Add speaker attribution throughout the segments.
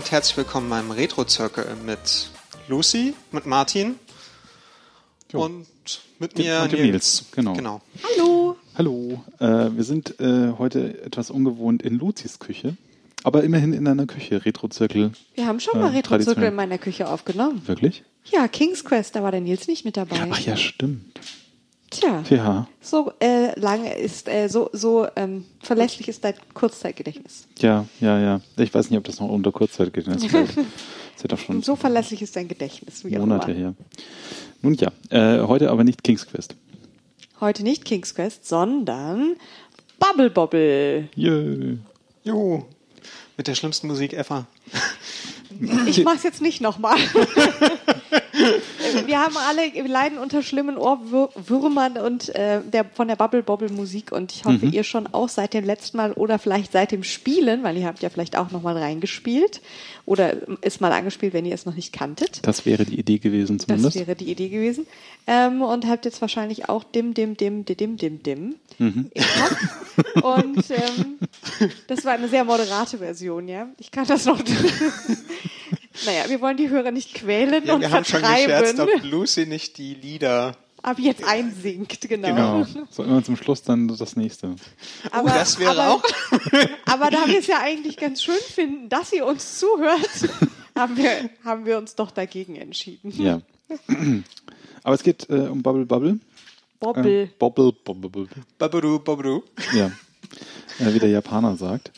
Speaker 1: Und herzlich willkommen beim Retro-Zirkel mit Lucy, mit Martin
Speaker 2: Jo.
Speaker 1: und mit mir
Speaker 2: und dem Nils, genau.
Speaker 1: genau.
Speaker 3: Hallo.
Speaker 2: Hallo, äh, wir sind äh, heute etwas ungewohnt in Luzis Küche, aber immerhin in einer Küche, Retro-Zirkel.
Speaker 3: Wir haben schon mal Retro-Zirkel
Speaker 2: traditionell.
Speaker 3: in meiner Küche aufgenommen.
Speaker 2: Wirklich?
Speaker 3: Ja, King's Quest, da war der Nils nicht mit dabei.
Speaker 2: Ach ja, stimmt.
Speaker 3: Tja,
Speaker 2: Ja,
Speaker 3: so äh, lange ist, äh, so, so ähm, verlässlich ist dein Kurzzeitgedächtnis.
Speaker 2: ja, ja, ja. Ich weiß nicht, ob das noch unter Kurzzeitgedächtnis fällt. Ist ja schon
Speaker 3: so verlässlich ist dein Gedächtnis, wie
Speaker 2: Monate her. Nun ja, äh, heute aber nicht King's Quest.
Speaker 3: Heute nicht King's Quest, sondern Bubble Bobble.
Speaker 2: Yay.
Speaker 1: Juhu. Mit der schlimmsten Musik ever.
Speaker 3: Ich mach's jetzt nicht nochmal. wir haben alle, wir leiden unter schlimmen Ohrwürmern und äh, der, von der Bubble Bobble Musik und ich hoffe, ihr schon auch seit dem letzten Mal oder vielleicht seit dem Spielen, weil ihr habt ja vielleicht auch nochmal reingespielt oder ist mal angespielt, wenn ihr es noch nicht kanntet.
Speaker 2: Das wäre die Idee gewesen
Speaker 3: Das
Speaker 2: zumindest.
Speaker 3: wäre die Idee gewesen. Ähm, und habt jetzt wahrscheinlich auch dim, dim, dim, dim, dim, dim im Kopf. Und ähm, das war eine sehr moderate Version, ja. Ich kann das noch. naja, wir wollen die Hörer nicht quälen
Speaker 1: Ja,
Speaker 3: und
Speaker 1: wir haben schon gescherzt,
Speaker 3: vertreiben.
Speaker 1: ob Lucy nicht die Lieder.
Speaker 3: Ab jetzt einsinkt, genau.
Speaker 2: Genau. So immer zum Schluss dann das nächste.
Speaker 3: Aber,
Speaker 1: oh, das wäre
Speaker 3: aber,
Speaker 1: auch.
Speaker 3: aber da wir es ja eigentlich ganz schön finden, dass ihr uns zuhört, haben wir, haben wir uns doch dagegen entschieden.
Speaker 2: Ja. aber es geht äh, um Bubble Bubble.
Speaker 3: Bobble.
Speaker 2: Äh, Bobble Bobble Bobble.
Speaker 1: Babadu, babadu.
Speaker 2: Ja, äh, wie der Japaner sagt.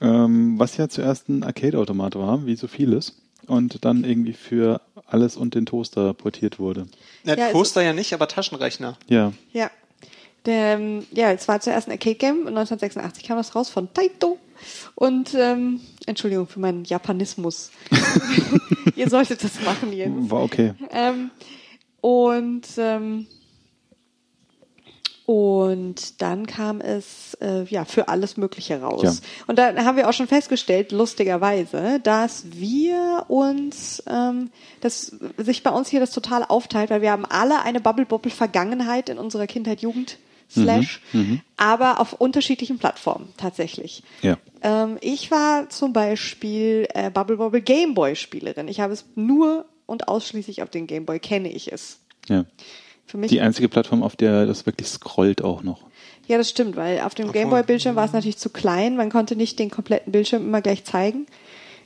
Speaker 2: Ähm, was ja zuerst ein Arcade-Automat war, wie so vieles, und dann irgendwie für alles und den Toaster portiert wurde.
Speaker 1: Na,
Speaker 3: Ja, also-
Speaker 1: Toaster ja nicht, aber Taschenrechner.
Speaker 2: Ja,
Speaker 3: Ja. Der, ähm, ja, es war zuerst ein Arcade-Game und 1986 kam das raus von Taito. Und, ähm, Entschuldigung für meinen Japanismus. Ihr solltet das machen, Jens.
Speaker 2: war okay.
Speaker 3: Ähm, und, ähm, und dann kam es äh, ja für alles Mögliche raus.
Speaker 2: Ja.
Speaker 3: Und da haben wir auch schon festgestellt, lustigerweise, dass wir uns, ähm, dass sich bei uns hier das total aufteilt, weil wir haben alle eine Bubble Bobble Vergangenheit in unserer Kindheit, Jugend, Slash, aber auf unterschiedlichen Plattformen tatsächlich.
Speaker 2: Ja.
Speaker 3: Ähm, ich war zum Beispiel äh, Bubble Bobble Gameboy Spielerin. Ich habe es nur und ausschließlich auf den Gameboy kenne ich es.
Speaker 2: Ja.
Speaker 3: Für mich
Speaker 2: Die einzige Plattform, auf der das wirklich scrollt auch noch.
Speaker 3: Ja, das stimmt, weil auf dem Gameboy-Bildschirm war es natürlich zu klein. Man konnte nicht den kompletten Bildschirm immer gleich zeigen.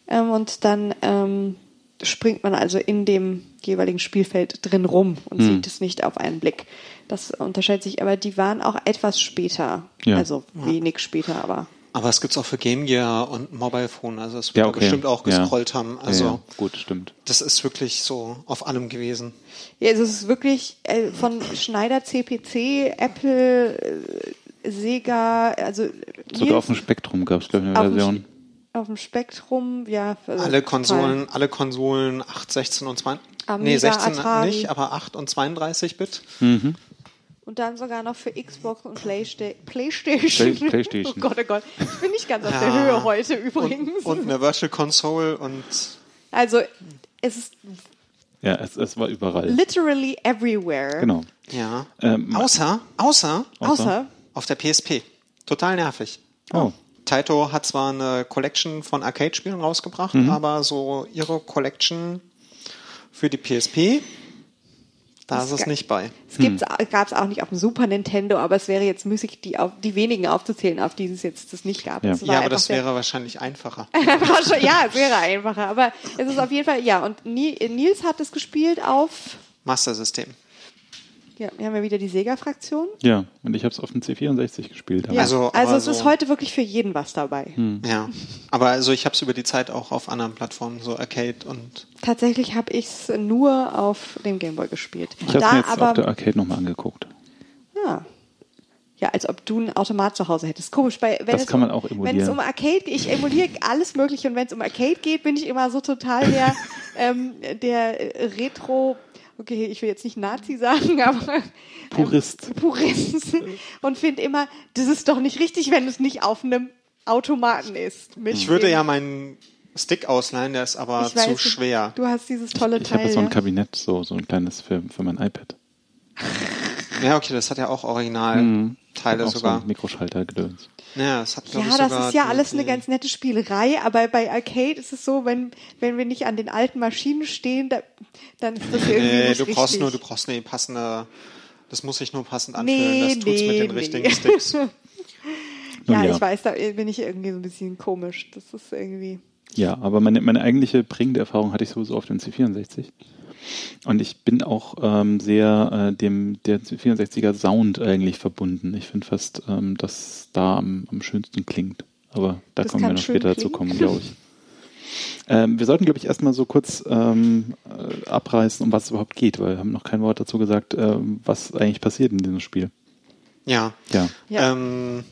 Speaker 3: Ähm, und dann ähm, springt man also in dem jeweiligen Spielfeld drin rum und
Speaker 2: Hm.
Speaker 3: sieht es nicht auf einen Blick. Das unterscheidet sich, aber die waren auch etwas später.
Speaker 2: Ja.
Speaker 3: Also wenig später, aber.
Speaker 1: Aber es gibt's auch für Game Gear und Mobile Phone. Also es wird
Speaker 2: Ja,
Speaker 1: da
Speaker 2: okay.
Speaker 1: bestimmt auch
Speaker 2: Ja.
Speaker 1: gescrollt haben. Also
Speaker 2: ja, ja. gut, stimmt.
Speaker 1: das ist wirklich so auf allem gewesen.
Speaker 3: Ja, also es ist wirklich äh, von Schneider CPC, Apple, äh, Sega, also
Speaker 2: Sogar auf dem Spektrum gab es, glaube ich, eine
Speaker 3: auf dem
Speaker 2: Version.
Speaker 3: Auf dem Spektrum, ja. also
Speaker 1: Alle
Speaker 3: total.
Speaker 1: Konsolen, alle Konsolen 8, 16 und 20.
Speaker 3: Amiga,
Speaker 1: nee, 16
Speaker 3: Atari.
Speaker 1: nicht, aber 8 und 32 Bit.
Speaker 3: Und dann sogar noch für Xbox und Playsta Playstation.
Speaker 2: Play- Playstation.
Speaker 3: Oh Gott, oh Gott. Ich bin nicht ganz auf
Speaker 1: Ja.
Speaker 3: der Höhe heute
Speaker 1: Und,
Speaker 3: übrigens.
Speaker 1: und eine Virtual Console und
Speaker 3: also, es ist
Speaker 2: Ja, es, es war überall.
Speaker 3: literally everywhere.
Speaker 2: Genau.
Speaker 1: ja.
Speaker 2: Ähm,
Speaker 1: außer, außer
Speaker 3: Außer,
Speaker 1: auf der PSP. Total nervig.
Speaker 2: Oh.
Speaker 1: Taito hat zwar eine Collection von Arcade-Spielen rausgebracht,
Speaker 2: Mhm.
Speaker 1: aber so ihre Collection für die PSP, da
Speaker 3: Das
Speaker 1: ist es nicht bei.
Speaker 3: es gibt's, gab es auch nicht auf dem Super Nintendo, aber es wäre jetzt müßig, die, auf, die wenigen aufzuzählen, auf die es jetzt das nicht gab.
Speaker 2: Ja.
Speaker 3: War
Speaker 1: Ja, aber das
Speaker 3: sehr-
Speaker 1: wäre wahrscheinlich einfacher.
Speaker 3: Ja, es wäre einfacher. Aber es ist auf jeden Fall, ja. Und Ni- Nils hat es gespielt auf,
Speaker 1: Master System.
Speaker 3: Ja, wir haben ja wieder die Sega-Fraktion.
Speaker 2: Ja, und ich habe es auf dem C64 gespielt. aber-
Speaker 3: Ja.
Speaker 1: Also,
Speaker 3: Also,
Speaker 1: aber
Speaker 3: es ist
Speaker 1: so-
Speaker 3: heute wirklich für jeden was dabei.
Speaker 1: Ja. Aber also ich habe es über die Zeit auch auf anderen Plattformen, so Arcade und
Speaker 3: Tatsächlich habe ich es nur auf dem Gameboy gespielt.
Speaker 2: Ich habe mir jetzt auf der
Speaker 3: aber,
Speaker 2: Arcade nochmal angeguckt.
Speaker 3: ja. ja, als ob du einen Automat zu Hause hättest. Komisch, weil wenn
Speaker 2: Das
Speaker 3: es
Speaker 2: kann man
Speaker 3: um,
Speaker 2: auch emulieren.
Speaker 3: Wenn es um Arcade geht, ich emuliere alles Mögliche und wenn es um Arcade geht, bin ich immer so total der, ähm, der Retro, okay, ich will jetzt nicht Nazi sagen, aber
Speaker 2: Purist.
Speaker 3: Ähm, Purist und finde immer, das ist doch nicht richtig, wenn es nicht auf einem Automaten ist. Mit
Speaker 1: ich würde ja meinen Stick ausleihen, der ist aber
Speaker 3: ich weiß
Speaker 1: zu
Speaker 3: nicht,
Speaker 1: schwer.
Speaker 3: Du hast dieses tolle
Speaker 2: Ich
Speaker 3: Teil.
Speaker 2: habe so ein. Kabinett, so, so ein kleines für, für mein iPad.
Speaker 1: Ja, okay, das hat ja auch original
Speaker 2: Mhm.
Speaker 1: Teile
Speaker 2: Auch so
Speaker 1: sogar.
Speaker 2: ein Mikroschalter-Gedöns.
Speaker 1: Ja, es hat,
Speaker 3: Ja, das
Speaker 1: sogar
Speaker 3: ist ja alles eine ganz nette Spielerei, aber bei Arcade ist es so, wenn, wenn wir nicht an den alten Maschinen stehen, da, dann ist das irgendwie
Speaker 1: Nee,
Speaker 3: nicht
Speaker 1: du brauchst
Speaker 3: richtig.
Speaker 1: nur, du brauchst eine passende, das muss sich nur passend anfühlen,
Speaker 3: Nee,
Speaker 1: das tut's mit
Speaker 3: nee,
Speaker 1: den
Speaker 3: nee.
Speaker 1: richtigen Sticks.
Speaker 3: ja,
Speaker 2: ja.
Speaker 3: ich weiß, da bin ich irgendwie so ein bisschen komisch. Das ist irgendwie.
Speaker 2: Ja, aber meine, meine eigentliche prägende Erfahrung hatte ich sowieso auf dem C64. Und ich bin auch ähm, sehr äh, dem der C64er Sound eigentlich verbunden. Ich finde fast, ähm, dass da am, am schönsten klingt. Aber da
Speaker 3: Das
Speaker 2: kommen wir noch später dazu kommen, glaube ich. Ähm, wir sollten, glaube ich, erstmal so kurz ähm, äh, abreißen, um was es überhaupt geht, weil wir haben noch kein Wort dazu gesagt, ähm, was eigentlich passiert in diesem Spiel.
Speaker 1: Ja.
Speaker 2: Ja.
Speaker 3: Ja.
Speaker 1: Ähm,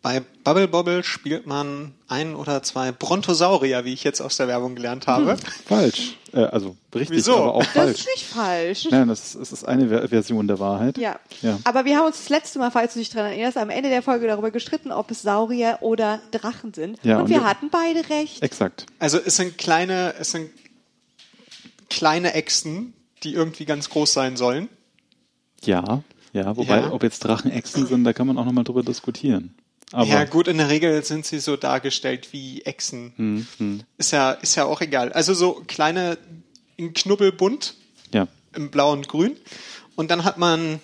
Speaker 1: bei Bubble Bobble spielt man ein oder zwei Brontosaurier, wie ich jetzt aus der Werbung gelernt habe.
Speaker 2: Falsch. Äh, also richtig,
Speaker 1: Wieso?
Speaker 2: aber auch
Speaker 3: Das
Speaker 2: falsch.
Speaker 3: ist nicht falsch.
Speaker 2: Nein, das, das ist eine Ver Version der Wahrheit.
Speaker 3: Ja.
Speaker 2: Ja.
Speaker 3: Aber wir haben uns das letzte Mal, falls du dich daran erinnerst, am Ende der Folge darüber gestritten, ob es Saurier oder Drachen sind.
Speaker 2: Ja,
Speaker 3: und
Speaker 2: und
Speaker 3: wir
Speaker 2: wir-
Speaker 3: hatten beide recht.
Speaker 2: Exakt.
Speaker 1: Also es sind kleine, es sind kleine Echsen, die irgendwie ganz groß sein sollen.
Speaker 2: Ja, ja, wobei,
Speaker 1: Ja.
Speaker 2: ob jetzt Drachen Echsen sind, da kann man auch nochmal drüber diskutieren. Aber
Speaker 1: ja, gut, in der Regel sind sie so dargestellt wie Echsen.
Speaker 2: Hm, hm.
Speaker 1: Ist ja, ist ja auch egal. Also so kleine, in Knubbelbunt,
Speaker 2: ja,
Speaker 1: im Blau und Grün. Und dann hat man,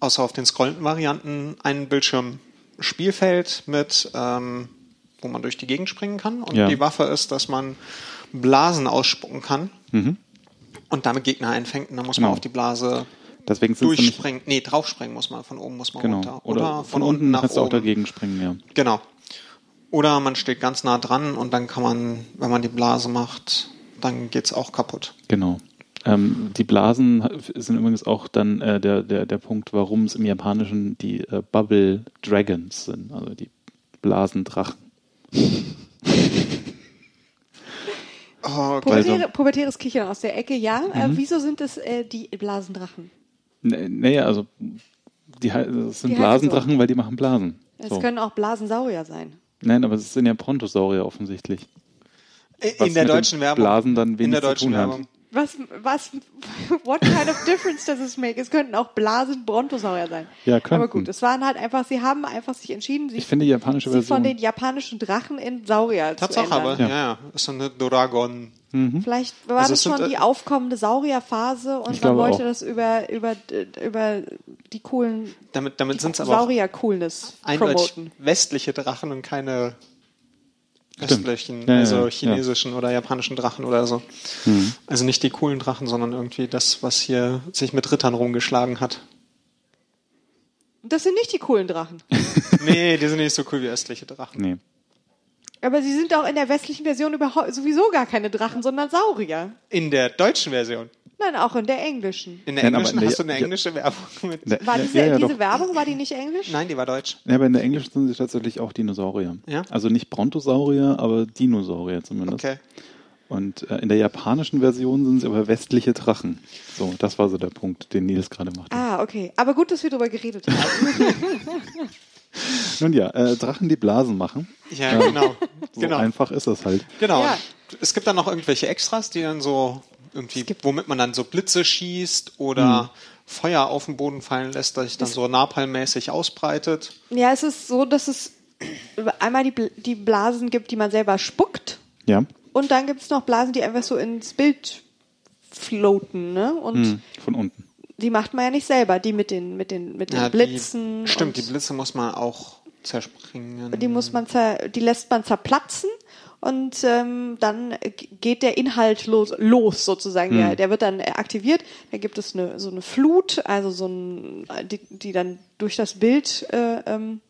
Speaker 1: außer auf den scrollenden Varianten, einen Bildschirm Spielfeld mit, ähm, wo man durch die Gegend springen kann. Und
Speaker 2: Ja.
Speaker 1: die Waffe ist, dass man Blasen ausspucken kann
Speaker 2: Mhm.
Speaker 1: und damit Gegner einfängt. Und dann muss
Speaker 2: Genau.
Speaker 1: man auf die Blase
Speaker 2: deswegen
Speaker 1: durchspringen. Nee, draufspringen muss man. Von oben muss man
Speaker 2: genau.
Speaker 1: runter.
Speaker 2: Oder, von, unten
Speaker 1: nach
Speaker 2: kannst du auch
Speaker 1: oben.
Speaker 2: dagegen springen, ja.
Speaker 1: Genau. Oder man steht ganz nah dran und dann kann man, wenn man die Blase macht, dann geht's auch kaputt.
Speaker 2: Genau. Ähm, die Blasen sind übrigens auch dann äh, der, der, der Punkt, warum es im Japanischen die äh, Bubble Dragons sind, also die Blasendrachen.
Speaker 1: Oh,
Speaker 3: Pubertäre, pubertäres Kichern aus der Ecke, ja. Äh, wieso sind es äh, die Blasendrachen?
Speaker 2: Nee, nee also die, das sind
Speaker 3: Die
Speaker 2: Blasendrachen, weil die machen Blasen.
Speaker 3: Es
Speaker 2: So.
Speaker 3: können auch Blasensaurier sein.
Speaker 2: Nein, aber es sind ja Brontosaurier offensichtlich. was
Speaker 1: in der
Speaker 2: mit den
Speaker 1: deutschen Werbung.
Speaker 2: Blasen dann
Speaker 1: in
Speaker 2: wenig
Speaker 1: der
Speaker 2: zu
Speaker 1: deutschen
Speaker 2: tun hat.
Speaker 1: Werbung.
Speaker 3: Was, was, what kind of difference does it make? Es könnten auch Blasen-Brontosaurier sein.
Speaker 2: Ja, könnten.
Speaker 3: Aber gut, es waren halt einfach, sie haben einfach sich entschieden,
Speaker 2: Ich
Speaker 3: sich,
Speaker 2: finde die japanische
Speaker 3: sie von
Speaker 2: Version.
Speaker 3: den japanischen Drachen in Saurier zu
Speaker 1: Tatsache,
Speaker 3: ändern.
Speaker 1: aber
Speaker 2: Ja.
Speaker 1: ja, ja, ist so eine Doragon.
Speaker 3: Vielleicht war
Speaker 1: Also
Speaker 3: das
Speaker 1: es sind,
Speaker 3: schon die
Speaker 1: äh,
Speaker 3: aufkommende Saurierphase und man wollte
Speaker 2: auch.
Speaker 3: das über, über, über die coolen
Speaker 1: Damit, damit sind es aber auch
Speaker 3: Saurier-Coolness
Speaker 1: eindeutig
Speaker 3: promoten.
Speaker 1: westliche Drachen und keine östlichen,
Speaker 2: Ja, ja,
Speaker 1: also
Speaker 2: ja.
Speaker 1: chinesischen oder japanischen Drachen oder so.
Speaker 2: Mhm.
Speaker 1: Also nicht die coolen Drachen, sondern irgendwie das, was hier sich mit Rittern rumgeschlagen hat.
Speaker 3: Das sind nicht die coolen Drachen.
Speaker 1: Nee, die sind nicht so cool wie östliche Drachen.
Speaker 2: Nee.
Speaker 3: Aber sie sind auch in der westlichen Version überhaupt sowieso gar keine Drachen, sondern Saurier.
Speaker 1: In der deutschen Version.
Speaker 3: Nein, auch in der englischen.
Speaker 1: In der
Speaker 2: Nein, aber
Speaker 1: englischen
Speaker 2: der-
Speaker 1: hast du eine
Speaker 2: ja.
Speaker 1: englische Werbung mit.
Speaker 2: Ne-
Speaker 3: War diese,
Speaker 2: ja, ja,
Speaker 3: diese. Werbung, war die nicht englisch?
Speaker 1: Nein, die war deutsch.
Speaker 2: Ja, aber in der Englischen sind sie tatsächlich auch Dinosaurier.
Speaker 1: Ja?
Speaker 2: Also nicht Brontosaurier, aber Dinosaurier zumindest.
Speaker 1: Okay.
Speaker 2: Und äh, in der japanischen Version sind sie aber westliche Drachen. So, das war so der Punkt, den Nils gerade machte.
Speaker 3: Ah, okay. Aber gut, dass wir darüber geredet haben.
Speaker 2: Nun ja, äh, Drachen, die Blasen machen.
Speaker 1: Ja, genau.
Speaker 2: So
Speaker 1: genau.
Speaker 2: einfach ist das halt.
Speaker 1: Genau.
Speaker 3: Ja.
Speaker 1: Es gibt dann noch irgendwelche Extras, die dann so irgendwie, womit man dann so Blitze schießt oder Feuer auf den Boden fallen lässt, das sich dann so napalmmäßig ausbreitet.
Speaker 3: ja, es ist so, dass es einmal die, Bl- die Blasen gibt, die man selber spuckt.
Speaker 2: Ja,
Speaker 3: Und dann gibt es noch Blasen, die einfach so ins Bild floaten, ne? Und
Speaker 2: hm, von unten.
Speaker 3: Die macht man ja nicht selber, die mit den, mit den, mit den
Speaker 1: Ja,
Speaker 3: Blitzen.
Speaker 1: Die, stimmt, die Blitze muss man auch zerspringen.
Speaker 3: die muss man zer, die lässt man zerplatzen und ähm, dann geht der Inhalt los, los sozusagen. Der, der wird dann äh, aktiviert. Da gibt es eine, so eine Flut, also so ein, die, die dann durch das Bild äh, ähm,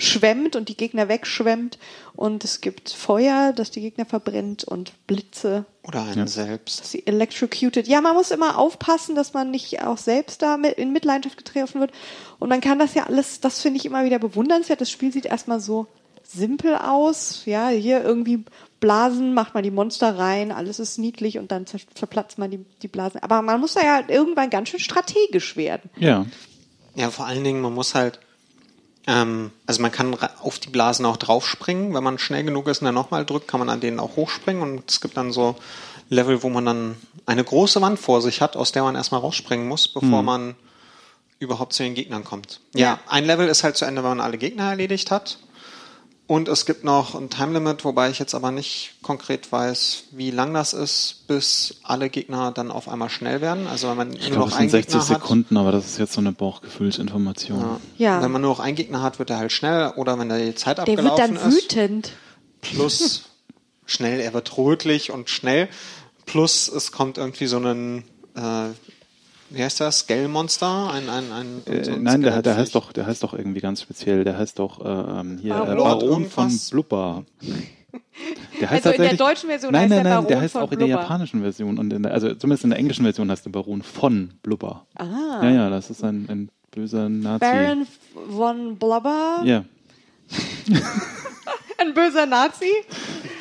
Speaker 3: schwemmt und die Gegner wegschwemmt. Und es gibt Feuer, das die Gegner verbrennt und Blitze,
Speaker 1: Oder einen selbst.
Speaker 3: dass sie electrocuted. Ja, man muss immer aufpassen, dass man nicht auch selbst da in Mitleidenschaft getroffen wird. Und man kann das ja alles, das finde ich immer wieder bewundernswert. Das Spiel sieht erstmal so simpel aus. Ja, hier irgendwie Blasen, macht man die Monster rein, alles ist niedlich und dann zer- zerplatzt man die, die Blasen. Aber man muss da ja irgendwann ganz schön strategisch werden.
Speaker 2: Ja,
Speaker 1: Ja, vor allen Dingen, man muss halt, ähm, also man kann auf die Blasen auch draufspringen. Wenn man schnell genug ist und dann nochmal drückt, kann man an denen auch hochspringen. Und es gibt dann so Level, wo man dann eine große Wand vor sich hat, aus der man erstmal rausspringen muss, bevor man überhaupt zu den Gegnern kommt. Ja, ein Level ist halt zu Ende, wenn man alle Gegner erledigt hat. Und es gibt noch ein Time Limit, wobei ich jetzt aber nicht konkret weiß, wie lang das ist, bis alle Gegner dann auf einmal schnell werden. Also wenn man
Speaker 2: Ich
Speaker 1: nur
Speaker 2: glaube,
Speaker 1: noch
Speaker 2: es
Speaker 1: einen
Speaker 2: sind 60
Speaker 1: Gegner hat.
Speaker 2: Sekunden, aber das ist jetzt so eine Bauchgefühlsinformation.
Speaker 1: Ja.
Speaker 3: Ja.
Speaker 1: Wenn man nur noch einen Gegner hat, wird er halt schnell. Oder wenn die Zeit
Speaker 3: Der wird
Speaker 1: abgelaufen
Speaker 3: dann
Speaker 1: ist.
Speaker 3: wütend.
Speaker 1: Plus schnell, er wird rötlich und schnell. Plus es kommt irgendwie so ein, äh, wie heißt das? Scale-Monster? Ein, ein, ein,
Speaker 2: Äh,
Speaker 1: so ein
Speaker 2: nein, der, der heißt doch, der heißt doch irgendwie ganz speziell. Der heißt doch äh, ähm, hier
Speaker 3: Baron
Speaker 2: äh, Baron von. Blubber. Der
Speaker 3: Also in der deutschen Version
Speaker 2: nein,
Speaker 3: heißt
Speaker 2: nein,
Speaker 3: der
Speaker 2: nein,
Speaker 3: Baron
Speaker 2: der heißt
Speaker 3: von
Speaker 2: auch in der
Speaker 3: Blubber.
Speaker 2: japanischen Version und in der, also zumindest in der englischen Version heißt der Baron von Blubber.
Speaker 3: Ah.
Speaker 2: Ja, ja, das ist ein, ein böser Nazi.
Speaker 3: Baron von Blubber.
Speaker 2: Ja,
Speaker 3: Ein böser Nazi.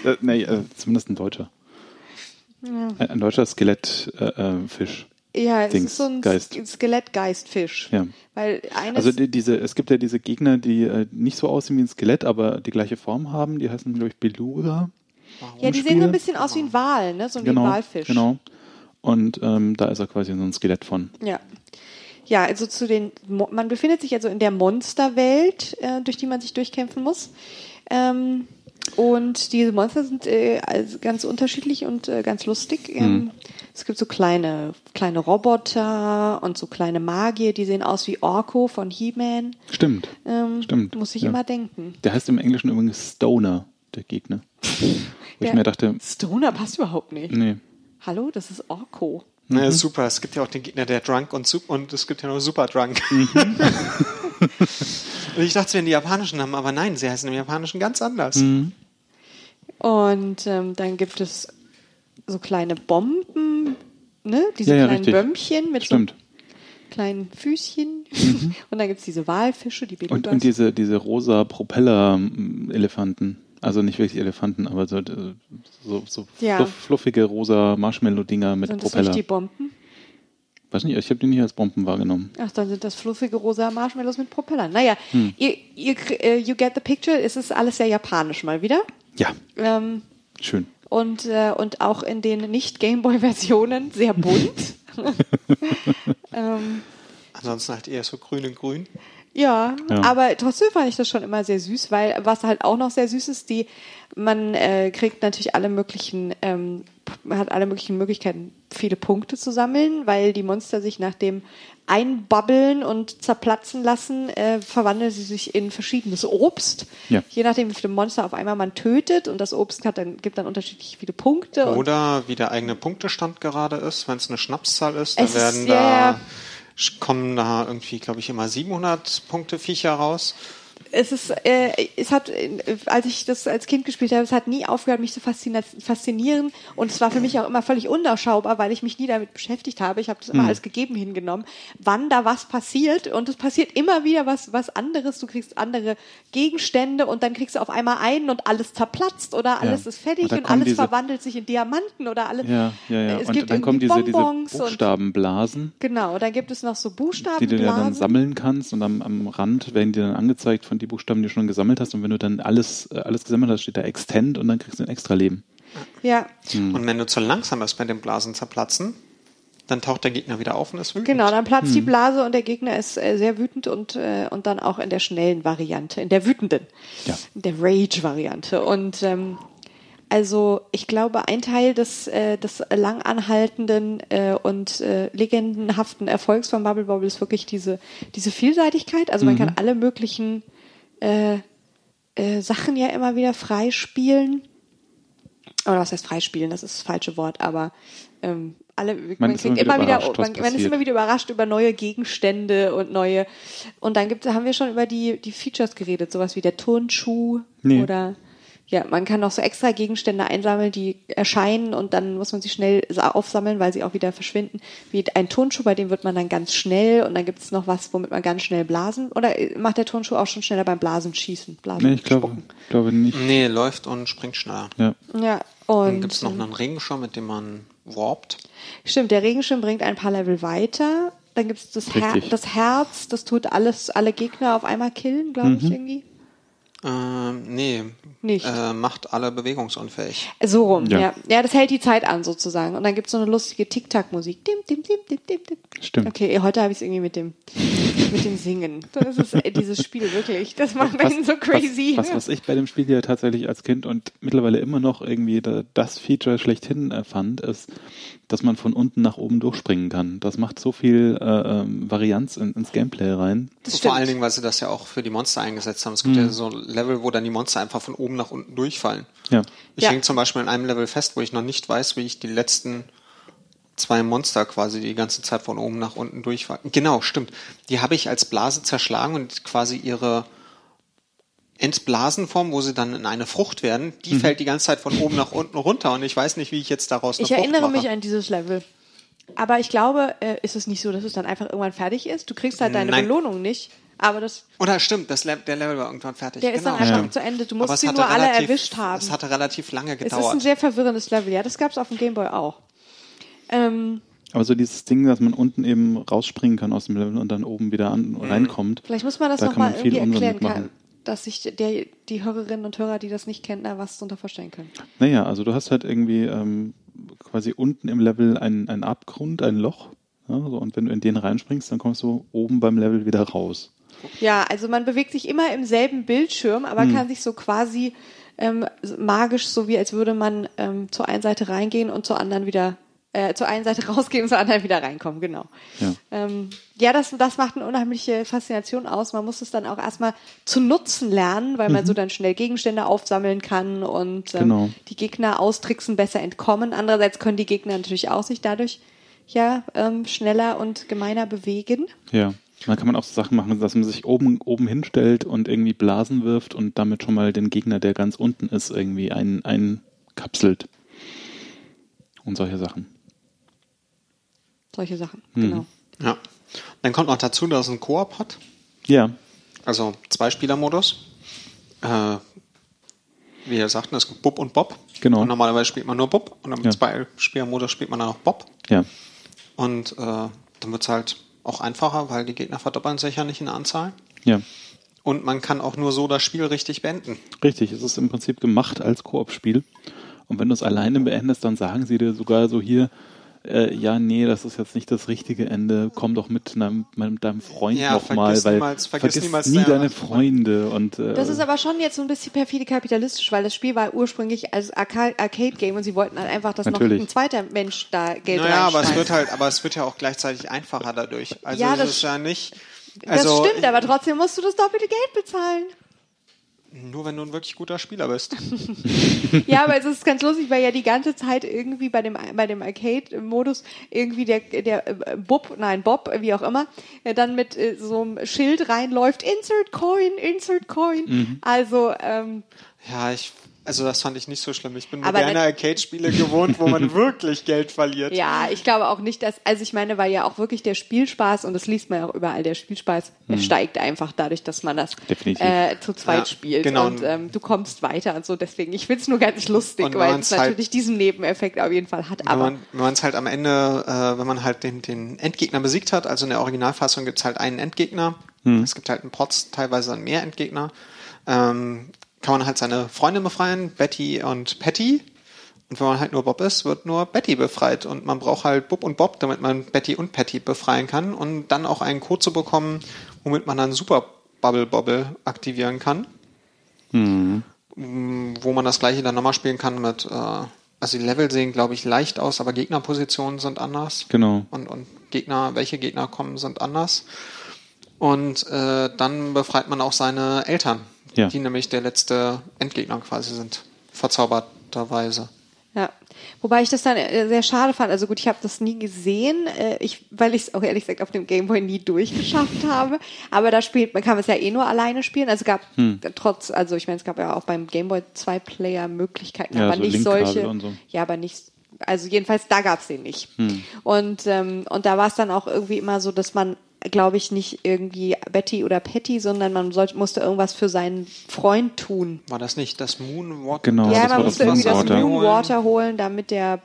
Speaker 2: äh, nee, äh, zumindest ein Deutscher. Ein, ein deutscher Skelettfisch. Äh,
Speaker 3: Ja, es
Speaker 2: Dings,
Speaker 3: ist so ein
Speaker 2: Geist.
Speaker 3: Sk- Skelettgeistfisch.
Speaker 2: Ja.
Speaker 3: Weil eines,
Speaker 2: Also die, diese, es gibt ja diese Gegner, die äh, nicht so aussehen wie ein Skelett, aber die gleiche Form haben. Die heißen, glaube ich, Beluga.
Speaker 3: ja, die sehen so ein bisschen aus wie ein Wal, ne? So wie
Speaker 2: Genau,
Speaker 3: ein Walfisch.
Speaker 2: genau. Und ähm, da ist er quasi so ein Skelett von.
Speaker 3: Ja. Ja, also zu den, Mo- man befindet sich also in der Monsterwelt, äh, durch die man sich durchkämpfen muss. Ähm, und diese Monster sind äh, also ganz unterschiedlich und äh, ganz lustig.
Speaker 2: Hm.
Speaker 3: Ähm, Es gibt so kleine, kleine Roboter und so kleine Magier, die sehen aus wie Orko von He-Man.
Speaker 2: Stimmt.
Speaker 3: Ähm,
Speaker 2: Stimmt.
Speaker 3: Muss ich
Speaker 2: ja.
Speaker 3: immer denken.
Speaker 2: Der heißt im Englischen übrigens Stoner, der Gegner. Wo ich mir dachte,
Speaker 3: Stoner passt überhaupt nicht.
Speaker 2: nee.
Speaker 3: Hallo, das ist Orko.
Speaker 1: Na,
Speaker 2: Mhm.
Speaker 1: super. Es gibt ja auch den Gegner, der Drunk und und es gibt ja noch Super Drunk.
Speaker 2: Mhm.
Speaker 1: und ich dachte, es wären die japanischen Namen, aber nein, sie heißen im Japanischen ganz anders.
Speaker 2: Mhm.
Speaker 3: Und ähm, dann gibt es so kleine Bomben, ne? Diese
Speaker 2: Ja, ja,
Speaker 3: kleinen
Speaker 2: richtig.
Speaker 3: Bömmchen mit
Speaker 2: Stimmt.
Speaker 3: so kleinen Füßchen. Und dann gibt es diese Walfische, die
Speaker 2: Und,
Speaker 3: Belugas.
Speaker 2: und diese, diese rosa Propeller-Elefanten. Also nicht wirklich Elefanten, aber so, so, so
Speaker 3: Ja.
Speaker 2: fluff, fluffige rosa Marshmallow-Dinger mit
Speaker 3: Sind das
Speaker 2: Propeller.
Speaker 3: nicht die Bomben?
Speaker 2: Weiß nicht, ich habe die nicht als Bomben wahrgenommen.
Speaker 3: Ach, dann sind das fluffige rosa Marshmallows mit Propellern. Naja,
Speaker 2: Hm.
Speaker 3: ihr, ihr, äh, you get the picture. Es ist alles sehr japanisch mal wieder.
Speaker 2: Ja,
Speaker 3: Ähm,
Speaker 2: schön.
Speaker 3: und, äh, und auch in den Nicht-Gameboy-Versionen sehr bunt. ähm,
Speaker 1: Ansonsten halt eher so grün und grün.
Speaker 3: Ja,
Speaker 2: Ja.
Speaker 3: aber trotzdem fand ich das schon immer sehr süß, weil was halt auch noch sehr süß ist, die man äh, kriegt natürlich alle möglichen, ähm, man hat alle möglichen Möglichkeiten, viele Punkte zu sammeln, weil die Monster sich nach dem Einbabbeln und zerplatzen lassen, äh, verwandeln sie sich in verschiedenes Obst.
Speaker 2: Ja.
Speaker 3: Je nachdem, wie viele Monster auf einmal man tötet und das Obst hat dann, gibt dann unterschiedlich viele Punkte. und
Speaker 1: Oder wie der eigene Punktestand gerade ist, wenn es eine Schnapszahl ist, da
Speaker 3: Es ist-
Speaker 1: werden
Speaker 3: ja,
Speaker 1: da kommen da irgendwie, glaube ich, immer 700 Punkte Viecher raus.
Speaker 3: Es ist, äh, es hat, äh, als ich das als Kind gespielt habe, es hat nie aufgehört, mich zu faszinieren. Und es war für mich auch immer völlig undurchschaubar, weil ich mich nie damit beschäftigt habe. Ich habe das immer
Speaker 2: Hm.
Speaker 3: als gegeben hingenommen, wann da was passiert. Und es passiert immer wieder was, was anderes. Du kriegst andere Gegenstände und dann kriegst du auf einmal einen und alles zerplatzt oder alles ist fertig
Speaker 2: Und
Speaker 3: und, alles
Speaker 2: diese-
Speaker 3: verwandelt sich in Diamanten oder alles.
Speaker 2: Ja, ja, ja.
Speaker 3: Es
Speaker 2: Und
Speaker 3: gibt
Speaker 2: dann kommen diese, diese
Speaker 3: Bonbons und
Speaker 2: Buchstabenblasen,
Speaker 3: Genau, dann gibt es noch so
Speaker 2: die du ja dann
Speaker 3: Buchstabenblasen.
Speaker 2: sammeln kannst und am, am Rand werden dir dann angezeigt von die Buchstaben, die du schon gesammelt hast. Und wenn du dann alles, äh, alles gesammelt hast, steht da Extend und dann kriegst du ein extra Leben.
Speaker 3: Ja,
Speaker 2: Hm.
Speaker 1: Und wenn du zu langsam bist bei den Blasen zerplatzen, dann taucht der Gegner wieder auf und ist wütend.
Speaker 3: Genau, dann platzt
Speaker 2: Hm.
Speaker 3: die Blase und der Gegner ist äh, sehr wütend und, äh, und dann auch in der schnellen Variante, in der wütenden,
Speaker 2: Ja.
Speaker 3: in der Rage-Variante. Und ähm, also ich glaube, ein Teil des, äh, des langanhaltenden äh, und äh, legendenhaften Erfolgs von Bubble Bobble ist wirklich diese, diese Vielseitigkeit. Also man
Speaker 2: Mhm.
Speaker 3: kann alle möglichen äh, äh, Sachen ja immer wieder freispielen. Oder was heißt freispielen? Das ist das falsche Wort, aber ähm, alle, man,
Speaker 2: ist immer
Speaker 3: immer
Speaker 2: wieder
Speaker 3: man, man ist immer wieder überrascht über neue Gegenstände und neue. Und dann gibt, haben wir schon über die, die Features geredet, sowas wie der Turnschuh
Speaker 2: Nee.
Speaker 3: oder ja, man kann noch so extra Gegenstände einsammeln, die erscheinen und dann muss man sie schnell sa- aufsammeln, weil sie auch wieder verschwinden. Wie ein Turnschuh, bei dem wird man dann ganz schnell und dann gibt es noch was, womit man ganz schnell blasen. Oder macht der Turnschuh auch schon schneller beim Blasen schießen? Blasen
Speaker 2: Nee, ich glaube, glaube nicht.
Speaker 1: Nee, läuft und springt schneller.
Speaker 2: Ja.
Speaker 3: Ja,
Speaker 1: Dann
Speaker 3: und
Speaker 1: gibt es noch einen Regenschirm, mit dem man warpt.
Speaker 3: Stimmt, der Regenschirm bringt ein paar Level weiter. Dann gibt es das, Her das Herz, das tut alles, alle Gegner auf einmal killen, glaube
Speaker 2: Mhm.
Speaker 3: ich, irgendwie.
Speaker 1: Ähm, nee,
Speaker 3: Nicht.
Speaker 1: Äh, macht alle bewegungsunfähig.
Speaker 3: So rum, ja.
Speaker 2: Ja.
Speaker 3: ja. das hält die Zeit an sozusagen. Und dann gibt es so eine lustige Tic-Tac-Musik. Dim, dim, dim, dim, dim, dim.
Speaker 2: Stimmt.
Speaker 3: Okay, heute habe ich es irgendwie mit dem mit dem Singen. Das ist äh, dieses Spiel wirklich. Das macht einen so crazy.
Speaker 2: Was, was, was ich bei dem Spiel ja tatsächlich als Kind und mittlerweile immer noch irgendwie da, das Feature schlechthin äh, fand, ist, dass man von unten nach oben durchspringen kann. Das macht so viel äh, ähm, Varianz in, ins Gameplay rein.
Speaker 1: Das Vor allen Dingen, weil sie das ja auch für die Monster eingesetzt haben. Es gibt
Speaker 2: Mhm.
Speaker 1: ja so Level, wo dann die Monster einfach von oben nach unten durchfallen.
Speaker 2: Ja.
Speaker 1: Ich
Speaker 3: Ja.
Speaker 1: hänge zum Beispiel in einem Level fest, wo ich noch nicht weiß, wie ich die letzten zwei Monster quasi die ganze Zeit von oben nach unten durchfallen. Genau, stimmt. Die habe ich als Blase zerschlagen und quasi ihre Entblasenform, wo sie dann in eine Frucht werden, die
Speaker 3: Mhm.
Speaker 1: fällt die ganze Zeit von oben nach unten runter und ich weiß nicht, wie ich jetzt daraus eine
Speaker 3: Ich
Speaker 1: Frucht
Speaker 3: erinnere
Speaker 1: mache.
Speaker 3: mich an dieses Level. Aber ich glaube, äh, ist es nicht so, dass es dann einfach irgendwann fertig ist? Du kriegst halt deine
Speaker 1: Nein.
Speaker 3: Belohnung nicht. Aber das,
Speaker 1: Oder stimmt, das Le der Level war irgendwann fertig.
Speaker 3: der ist dann
Speaker 1: Genau,
Speaker 3: einfach
Speaker 1: stimmt.
Speaker 3: zu Ende. Du musst sie nur alle
Speaker 1: relativ-
Speaker 3: erwischt haben.
Speaker 1: Es hatte relativ lange
Speaker 3: Es ist ein
Speaker 1: gedauert.
Speaker 3: sehr verwirrendes Level. Ja, das gab es auf dem Gameboy auch. Ähm,
Speaker 2: Aber so dieses Ding, dass man unten eben rausspringen kann aus dem Level und dann oben wieder an,
Speaker 1: Mhm.
Speaker 2: reinkommt.
Speaker 3: vielleicht muss man das
Speaker 2: Da
Speaker 3: nochmal irgendwie erklären, kann, dass sich der, die Hörerinnen und Hörer, die das nicht kennen, da was drunter vorstellen können.
Speaker 2: Naja, also du hast halt irgendwie ähm, quasi unten im Level einen, einen Abgrund, ein Loch. Ja, so, und wenn du in den reinspringst, dann kommst du oben beim Level wieder raus.
Speaker 3: Ja, also man bewegt sich immer im selben Bildschirm, aber
Speaker 2: Hm.
Speaker 3: kann sich so quasi ähm, magisch, so wie als würde man ähm, zur einen Seite reingehen und zur anderen wieder, äh, zur einen Seite rausgehen und zur anderen wieder reinkommen, genau.
Speaker 2: Ja.
Speaker 3: Ähm, ja, das, das macht eine unheimliche Faszination aus. Man muss es dann auch erstmal zu nutzen lernen, weil man so dann schnell Gegenstände aufsammeln kann und ähm,
Speaker 2: Mhm. Genau.
Speaker 3: die Gegner austricksen, besser entkommen. Andererseits können die Gegner natürlich auch sich dadurch ja ähm, schneller und gemeiner bewegen.
Speaker 2: Ja. Dann kann man auch so Sachen machen, dass man sich oben, oben hinstellt und irgendwie Blasen wirft und damit schon mal den Gegner, der ganz unten ist, irgendwie ein, einkapselt. Und solche Sachen.
Speaker 3: Solche Sachen,
Speaker 2: Mhm.
Speaker 3: genau.
Speaker 1: Ja. Dann kommt noch dazu, dass es einen Koop hat.
Speaker 2: Ja.
Speaker 1: Also Zwei-Spieler-Modus. Äh, wie ihr sagten, es gibt Bub und Bob.
Speaker 2: Genau.
Speaker 1: Und normalerweise spielt man nur Bub und im
Speaker 2: Ja.
Speaker 1: Zwei-Spieler-Modus spielt man dann auch Bob.
Speaker 2: Ja.
Speaker 1: Und äh, dann wird es halt auch einfacher, weil die Gegner verdoppeln sich ja nicht in der Anzahl.
Speaker 2: Ja.
Speaker 1: Und man kann auch nur so das Spiel richtig beenden.
Speaker 2: Richtig, es ist im Prinzip gemacht als Koop-Spiel. Und wenn du es alleine beendest, dann sagen sie dir sogar so hier, äh, ja, nee, das ist jetzt nicht das richtige Ende, komm doch mit, deinem, mit deinem Freund
Speaker 1: Ja,
Speaker 2: nochmal,
Speaker 1: vergiss
Speaker 2: weil
Speaker 1: niemals- vergiss niemals
Speaker 2: nie
Speaker 1: deine-
Speaker 2: Freunde und äh,
Speaker 3: Das ist aber schon jetzt so ein bisschen perfide kapitalistisch, weil das Spiel war ursprünglich als Arca- Arcade-Game und sie wollten halt einfach, dass
Speaker 2: Natürlich.
Speaker 3: noch ein zweiter Mensch da Geld
Speaker 1: Naja, aber es wird halt, aber es wird ja auch gleichzeitig einfacher dadurch. Also
Speaker 3: Ja,
Speaker 1: es
Speaker 3: das
Speaker 1: ist ja nicht.
Speaker 3: Das
Speaker 1: Also,
Speaker 3: stimmt, aber trotzdem musst du das doppelte Geld bezahlen.
Speaker 1: Nur wenn du ein wirklich guter Spieler bist.
Speaker 3: Ja, aber es ist ganz lustig, weil ja die ganze Zeit irgendwie bei dem, bei dem Arcade-Modus irgendwie der, der äh, Bub, nein, Bob, wie auch immer, äh, dann mit äh, so einem Schild reinläuft, Insert Coin, Insert Coin.
Speaker 1: Mhm.
Speaker 3: Also, ähm,
Speaker 1: Ja, ich, also das fand ich nicht so schlimm. Ich bin
Speaker 3: Aber
Speaker 1: moderne
Speaker 3: nat-
Speaker 1: Arcade-Spiele gewohnt, wo man wirklich Geld verliert.
Speaker 3: ja, ich glaube auch nicht, dass, also ich meine, weil ja auch wirklich der Spielspaß, und das liest man ja auch überall, der Spielspaß der steigt einfach dadurch, dass man das äh, zu zweit
Speaker 1: Ja,
Speaker 3: spielt.
Speaker 1: genau.
Speaker 3: Und ähm, du kommst weiter und so. Deswegen, ich find's nur ganz lustig, weil es
Speaker 1: halt-
Speaker 3: natürlich diesen Nebeneffekt auf jeden Fall hat.
Speaker 1: Wenn
Speaker 3: Aber
Speaker 1: man wenn man es halt am Ende, äh, wenn man halt den, den Endgegner besiegt hat, also in der Originalfassung gibt es halt einen Endgegner, es gibt halt in Pots teilweise dann mehr Endgegner, ähm, kann man halt seine Freunde befreien, Betty und Patty. Und wenn man halt nur Bob ist, wird nur Betty befreit. Und man braucht halt Bub und Bob, damit man Betty und Patty befreien kann. Und dann auch einen Code zu bekommen, womit man dann Super Bubble Bobble aktivieren kann. Mm, Wo man das gleiche dann nochmal spielen kann mit, äh, also die Level sehen, glaube ich, leicht aus, aber Gegnerpositionen sind anders.
Speaker 2: Genau.
Speaker 1: Und, und Gegner, welche Gegner kommen, sind anders. Und äh, dann befreit man auch seine Eltern,
Speaker 2: Ja.
Speaker 1: die nämlich der letzte Endgegner quasi sind. Verzauberterweise.
Speaker 3: Ja, wobei ich das dann äh, sehr schade fand. Also gut, ich habe das nie gesehen, äh, ich, weil ich es auch ehrlich gesagt auf dem Gameboy nie durchgeschafft habe. Aber da spielt man kann es ja eh nur alleine spielen. Also gab
Speaker 2: Hm.
Speaker 3: trotz, also ich meine, es gab ja auch beim Gameboy zwei Player-Möglichkeiten,
Speaker 2: Ja,
Speaker 3: aber
Speaker 2: so
Speaker 3: nicht solche.
Speaker 2: und so.
Speaker 3: Ja, aber nicht. Also jedenfalls da gab's den nicht.
Speaker 2: Hm.
Speaker 3: Und ähm, und da war es dann auch irgendwie immer so, dass man glaube ich, nicht irgendwie Betty oder Patty, sondern man sollte, musste irgendwas für seinen Freund tun.
Speaker 1: War das nicht das Moonwalk?
Speaker 2: Genau,
Speaker 3: ja,
Speaker 2: das
Speaker 3: man musste
Speaker 2: das
Speaker 3: irgendwie das
Speaker 2: Moonwater.
Speaker 3: Moonwater holen, damit der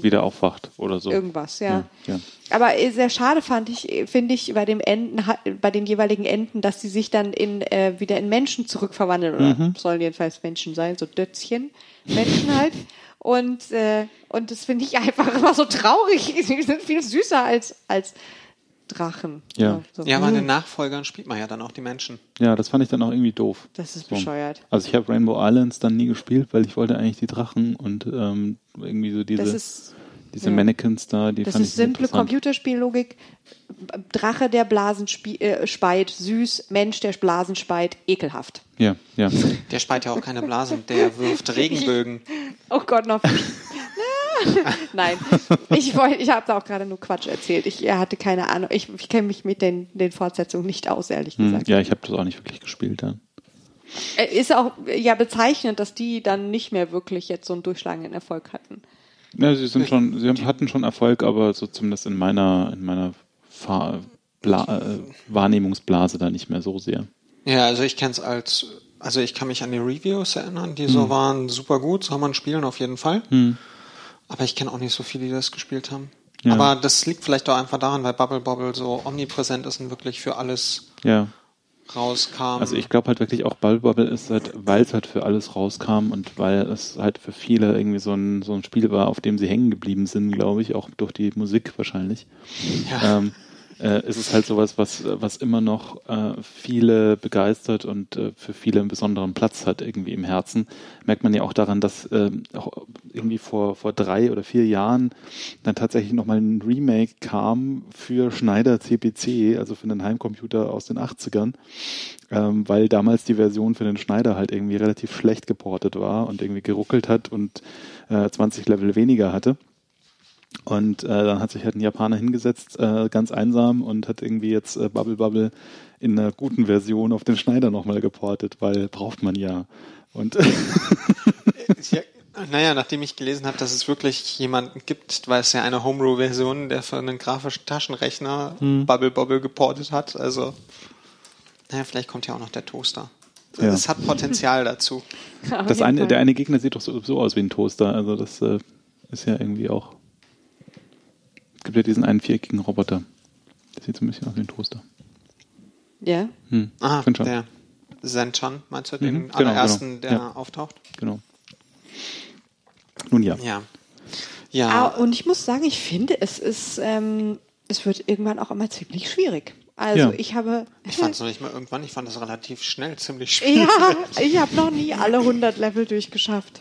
Speaker 2: wieder aufwacht oder so.
Speaker 3: irgendwas, ja.
Speaker 2: Ja, ja.
Speaker 3: Aber äh, sehr schade fand ich, finde ich, bei dem Enden, ha- bei den jeweiligen Enden, dass sie sich dann in äh, wieder in Menschen zurückverwandeln oder
Speaker 2: Mhm.
Speaker 3: sollen jedenfalls Menschen sein, so Dötzchen, Menschen halt. Und äh, und das finde ich einfach immer so traurig. Sie sind viel süßer als als Drachen.
Speaker 2: Ja.
Speaker 3: So.
Speaker 1: Ja, aber in den Nachfolgern spielt man ja dann auch die Menschen.
Speaker 2: Ja, das fand ich dann auch irgendwie doof.
Speaker 3: Das ist
Speaker 2: So.
Speaker 3: bescheuert.
Speaker 2: Also ich habe Rainbow Islands dann nie gespielt, weil ich wollte eigentlich die Drachen und ähm, irgendwie so diese,
Speaker 3: ist,
Speaker 2: diese
Speaker 3: ja.
Speaker 2: Mannequins da, die
Speaker 3: das
Speaker 2: fand
Speaker 3: ist simple. Computerspiellogik. Drache, der Blasen äh, speit, süß. Mensch, der Blasen speit, ekelhaft.
Speaker 2: Ja, ja.
Speaker 1: Der speit ja auch keine Blasen, der wirft Regenbögen.
Speaker 3: Oh Gott, noch. Nein, ich, ich habe da auch gerade nur Quatsch erzählt. Ich er hatte keine Ahnung. Ich, ich kenne mich mit den, den Fortsetzungen nicht aus, ehrlich
Speaker 2: Hm,
Speaker 3: gesagt.
Speaker 2: ja, ich habe das auch nicht wirklich gespielt dann.
Speaker 3: Äh, Ist auch ja bezeichnend, dass die dann nicht mehr wirklich jetzt so einen durchschlagenden Erfolg hatten.
Speaker 2: Ja, sie sind schon, sie haben- hatten schon Erfolg, aber so zumindest in meiner, in meiner Fahr Bla äh, Wahrnehmungsblase da nicht mehr so sehr.
Speaker 1: Ja, also ich kenne es als, also ich kann mich an die Reviews erinnern, die so waren super gut, soll man spielen auf jeden Fall. Aber ich kenne auch nicht so viele, die das gespielt haben.
Speaker 2: Ja.
Speaker 1: Aber das liegt vielleicht auch einfach daran, weil Bubble Bobble so omnipräsent ist und wirklich für alles
Speaker 2: Ja.
Speaker 1: rauskam.
Speaker 2: Also ich glaube halt wirklich auch Bubble Bubble ist halt, weil es halt für alles rauskam und weil es halt für viele irgendwie so ein, so ein Spiel war, auf dem sie hängen geblieben sind, glaube ich, auch durch die Musik wahrscheinlich.
Speaker 1: Ja.
Speaker 2: Ähm, äh, ist es halt sowas, was, was immer noch äh, viele begeistert und äh, für viele einen besonderen Platz hat irgendwie im Herzen. Merkt man ja auch daran, dass ähm, auch irgendwie vor, vor drei oder vier Jahren dann tatsächlich nochmal ein Remake kam für Schneider CPC, also für einen Heimcomputer aus den 80ern, ähm, weil damals die Version für den Schneider halt irgendwie relativ schlecht geportet war und irgendwie geruckelt hat und äh, 20 Level weniger hatte. Und äh, dann hat sich halt ein Japaner hingesetzt, äh, ganz einsam und hat irgendwie jetzt äh, Bubble Bubble in einer guten Version auf den Schneider nochmal geportet, weil braucht man ja. Und
Speaker 1: Ja, naja, nachdem ich gelesen habe, dass es wirklich jemanden gibt, weil es ja eine Homebrew-Version, der für einen grafischen Taschenrechner
Speaker 2: Hm.
Speaker 1: Bubble Bobble geportet hat. Also, naja, vielleicht kommt ja auch noch der Toaster.
Speaker 2: Ja.
Speaker 1: Es hat Potenzial dazu.
Speaker 2: Das eine, der eine Gegner sieht doch so, so aus wie ein Toaster. Also das äh, ist ja irgendwie auch. Es gibt ja diesen einen viereckigen Roboter. Der sieht so ein bisschen aus wie ein Toaster.
Speaker 3: Ja.
Speaker 2: Hm.
Speaker 1: Aha,
Speaker 2: find schon.
Speaker 1: der Zen-chan, meinst du,
Speaker 2: Mhm,
Speaker 1: den
Speaker 2: genau,
Speaker 1: allerersten,
Speaker 2: genau.
Speaker 1: der
Speaker 2: Ja.
Speaker 1: auftaucht?
Speaker 2: Genau. Nun ja.
Speaker 1: Ja.
Speaker 3: Ah,
Speaker 1: Ja,
Speaker 3: und ich muss sagen, ich finde, es ist, ähm, es wird irgendwann auch immer ziemlich schwierig. Also
Speaker 2: Ja.
Speaker 3: ich habe,
Speaker 1: ich fand es noch nicht mal irgendwann, ich fand es relativ schnell ziemlich schwierig.
Speaker 3: ja, ich habe noch nie alle 100 Level durchgeschafft.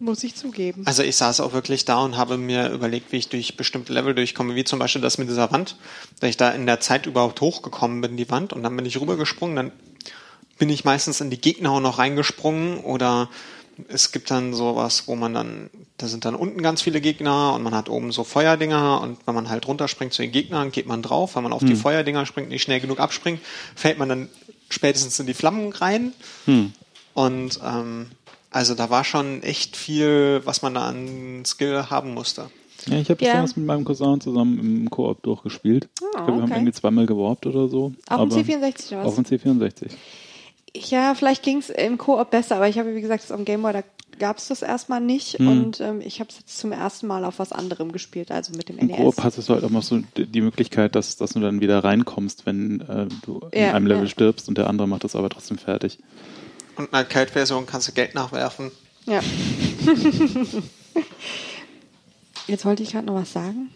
Speaker 3: Muss ich zugeben.
Speaker 1: Also ich saß auch wirklich da und habe mir überlegt, wie ich durch bestimmte Level durchkomme, wie zum Beispiel das mit dieser Wand, dass ich da in der Zeit überhaupt hochgekommen bin, die Wand, und dann bin ich rübergesprungen, dann bin ich meistens in die Gegner auch noch reingesprungen oder es gibt dann sowas, wo man dann, da sind dann unten ganz viele Gegner und man hat oben so Feuerdinger und wenn man halt runterspringt zu den Gegnern, geht man drauf, wenn man auf die Feuerdinger springt, nicht schnell genug abspringt, fällt man dann spätestens in die Flammen rein. Und ähm, also da war schon echt viel, was man da an Skill haben musste.
Speaker 2: Ja, ich habe das
Speaker 3: Ja.
Speaker 2: damals mit meinem Cousin zusammen im Koop durchgespielt. ich glaube, wir haben irgendwie zweimal geworbt oder so.
Speaker 3: Auf dem
Speaker 2: aber-
Speaker 3: C64 oder was?
Speaker 2: Auf dem C64.
Speaker 3: Ja, vielleicht ging es im Koop besser, aber ich habe, wie gesagt, das am Gameboy, da gab es das erstmal nicht
Speaker 2: Hm.
Speaker 3: und ähm, ich habe es jetzt zum ersten Mal auf was anderem gespielt, also mit dem
Speaker 2: Im
Speaker 3: NES.
Speaker 2: Koop hast du halt auch noch so die Möglichkeit, dass, dass du dann wieder reinkommst, wenn äh, du in
Speaker 3: Ja,
Speaker 2: einem Level
Speaker 3: ja.
Speaker 2: stirbst und der andere macht das aber trotzdem fertig.
Speaker 1: Und in der Arcade-Version kannst du Geld nachwerfen.
Speaker 3: Ja. Jetzt wollte ich gerade noch was sagen.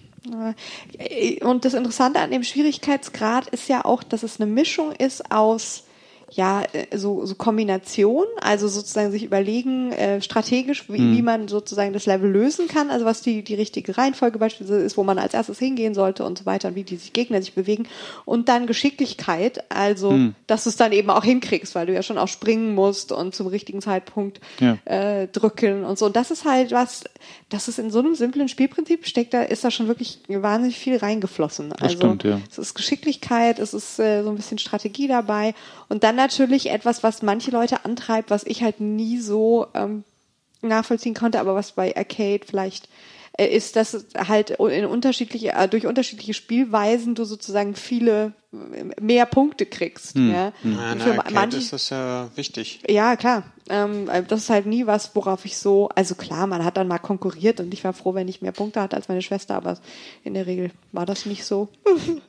Speaker 3: Und das Interessante an dem Schwierigkeitsgrad ist ja auch, dass es eine Mischung ist aus ja, äh, so, so Kombination, also sozusagen sich überlegen, äh, strategisch, wie, wie man sozusagen das Level lösen kann, also was die, die richtige Reihenfolge beispielsweise ist, wo man als erstes hingehen sollte und so weiter und wie die sich Gegner sich bewegen. Und dann Geschicklichkeit, also dass du es dann eben auch hinkriegst, weil du ja schon auch springen musst und zum richtigen Zeitpunkt
Speaker 2: Ja.
Speaker 3: äh, drücken und so. Und das ist halt was, das ist in so einem simplen Spielprinzip steckt da, ist da schon wirklich wahnsinnig viel reingeflossen. also
Speaker 2: stimmt, ja.
Speaker 3: es ist Geschicklichkeit, es ist äh, so ein bisschen Strategie dabei und dann natürlich etwas, was manche Leute antreibt, was ich halt nie so ähm, nachvollziehen konnte, aber was bei Arcade vielleicht äh, ist, dass halt in unterschiedliche, äh, durch unterschiedliche Spielweisen du sozusagen viele mehr Punkte kriegst.
Speaker 2: Hm.
Speaker 3: Ja.
Speaker 1: Ja, in
Speaker 3: Für manche-
Speaker 1: ist das ja wichtig.
Speaker 3: ja, klar. Ähm, äh, das ist halt nie was, worauf ich so, also klar, man hat dann mal konkurriert und ich war froh, wenn ich mehr Punkte hatte als meine Schwester, aber in der Regel war das nicht so.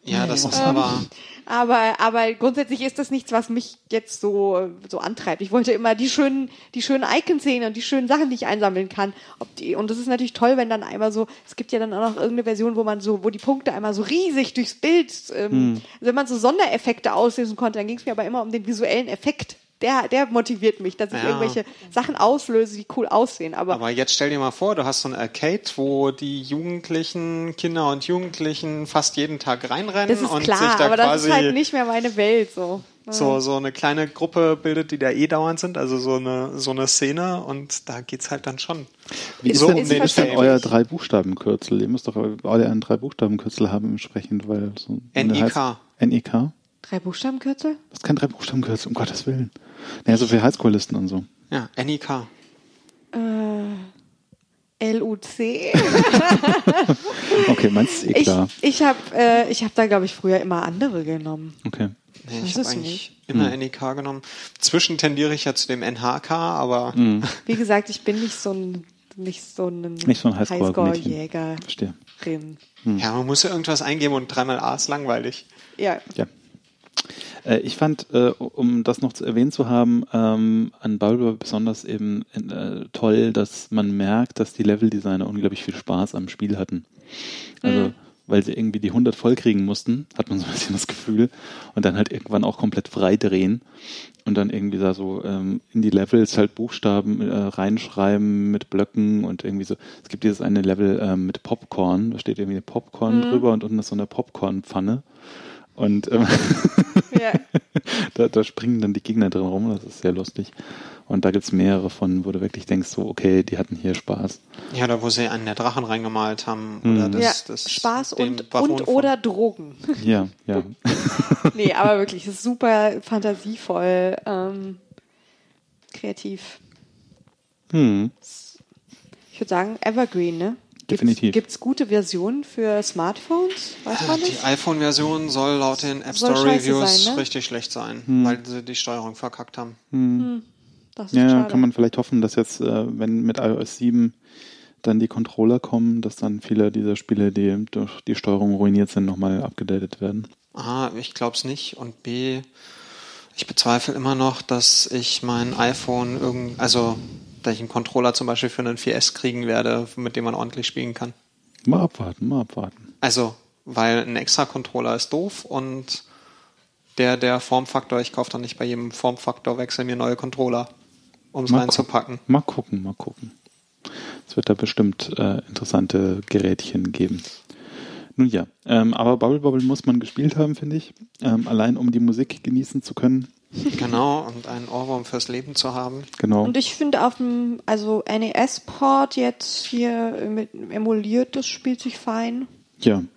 Speaker 1: Ja, das ist aber,
Speaker 3: Aber, aber grundsätzlich ist das nichts, was mich jetzt so, so antreibt. Ich wollte immer die schönen, die schönen Icons sehen und die schönen Sachen, die ich einsammeln kann. Ob die, und das ist natürlich toll, wenn dann einmal so, es gibt ja dann auch noch irgendeine Version, wo man so, wo die Punkte einmal so riesig durchs Bild, ähm,
Speaker 2: Hm.
Speaker 3: also wenn man so Sondereffekte auslösen konnte, dann ging es mir aber immer um den visuellen Effekt. Der, der motiviert mich, dass ich
Speaker 1: Ja.
Speaker 3: irgendwelche Sachen auslöse, die cool aussehen. Aber,
Speaker 1: Aber jetzt stell dir mal vor, du hast so ein Arcade, wo die Jugendlichen, Kinder und Jugendlichen fast jeden Tag reinrennen
Speaker 3: das ist
Speaker 1: und
Speaker 3: klar,
Speaker 1: sich da
Speaker 3: aber das
Speaker 1: quasi
Speaker 3: ist halt nicht mehr meine Welt, so.
Speaker 1: so, so eine kleine Gruppe bildet, die da eh dauernd sind, also so eine, so eine Szene und da geht's halt dann schon.
Speaker 2: Wie ist
Speaker 1: so
Speaker 2: denn,
Speaker 1: um
Speaker 3: ist
Speaker 1: den
Speaker 2: ist denn euer Drei-Buchstaben-Kürzel? Ihr müsst doch alle einen Drei-Buchstaben-Kürzel haben entsprechend, weil so
Speaker 1: NEK.
Speaker 2: NEK?
Speaker 3: Drei Buchstabenkürzel?
Speaker 2: Das ist kein Drei-Buchstaben-Kürzel, um Gottes Willen. Naja, so für Highschool-Listen und so.
Speaker 1: Ja, NIK.
Speaker 3: LUC.
Speaker 2: Okay, meinst du eh
Speaker 3: Ich,
Speaker 2: klar.
Speaker 3: ich habe äh, ich hab da, glaube ich, früher immer andere genommen.
Speaker 2: Okay.
Speaker 1: Nee,
Speaker 3: Das
Speaker 1: ich habe
Speaker 3: ist
Speaker 1: eigentlich immer NIK genommen. Zwischen tendiere ich ja zu dem NHK, aber
Speaker 3: Wie gesagt, ich bin nicht so ein nicht so ein,
Speaker 2: Nicht so ein.
Speaker 3: Highscore-Jägerin.
Speaker 2: Verstehe.
Speaker 1: ja, man muss ja irgendwas eingeben und dreimal A ist langweilig.
Speaker 3: Ja.
Speaker 2: Ja. Äh, Ich fand, äh, um das noch zu erwähnt zu haben, ähm, an Bulber besonders eben äh, toll, dass man merkt, dass die Leveldesigner unglaublich viel Spaß am Spiel hatten. Also, weil sie irgendwie die 100 voll kriegen mussten, hat man so ein bisschen das Gefühl, und dann halt irgendwann auch komplett frei drehen und dann irgendwie da so ähm, in die Levels halt Buchstaben äh, reinschreiben mit Blöcken und irgendwie so. Es gibt dieses eine Level ähm, mit Popcorn, da steht irgendwie eine Popcorn drüber und unten ist so eine Popcornpfanne. Und ähm,
Speaker 3: ja.
Speaker 2: da, da springen dann die Gegner drin rum, das ist sehr lustig. Und da gibt's mehrere von, wo du wirklich denkst, so, okay, die hatten hier Spaß.
Speaker 1: Ja, da wo sie einen der Drachen reingemalt haben. Oder das,
Speaker 3: ja.
Speaker 1: das
Speaker 3: Spaß und,
Speaker 1: Baron
Speaker 3: und
Speaker 1: von-
Speaker 3: oder Drogen.
Speaker 2: Ja, ja.
Speaker 3: nee, aber wirklich, es ist super fantasievoll, ähm, kreativ.
Speaker 2: Hm.
Speaker 3: Ich würde sagen, Evergreen, ne?
Speaker 2: Definitiv.
Speaker 3: Gibt es gute Versionen für Smartphones? Weiß man
Speaker 1: Die
Speaker 3: das?
Speaker 1: iPhone-Version soll laut den App Store Reviews
Speaker 3: sein, ne?
Speaker 1: richtig schlecht sein, weil sie die Steuerung verkackt haben.
Speaker 3: Das ist
Speaker 2: Ja,
Speaker 3: schade.
Speaker 2: kann man vielleicht hoffen, dass jetzt, äh, wenn mit iOS 7 dann die Controller kommen, dass dann viele dieser Spiele, die durch die Steuerung ruiniert sind, nochmal abgedatet werden.
Speaker 1: A, ich glaube es nicht und B, ich bezweifle immer noch, dass ich mein iPhone irgend, also ich einen Controller zum Beispiel für einen 4S kriegen werde, mit dem man ordentlich spielen kann.
Speaker 2: Mal abwarten, mal abwarten.
Speaker 1: Also, weil ein extra Controller ist doof und der, der Formfaktor, ich kaufe dann nicht bei jedem Formfaktorwechsel mir neue Controller, um es reinzupacken.
Speaker 2: mal gucken, mal gucken. Es wird da bestimmt äh, interessante Gerätchen geben. Nun ja, ähm, aber Bubble Bobble muss man gespielt haben, finde ich. Ähm, allein um die Musik genießen zu können.
Speaker 1: Genau, und einen Ohrwurm fürs Leben zu haben.
Speaker 2: Genau.
Speaker 3: Und ich finde auf dem also NES-Port jetzt hier mit emuliert, das spielt sich fein.
Speaker 2: ja,
Speaker 1: Der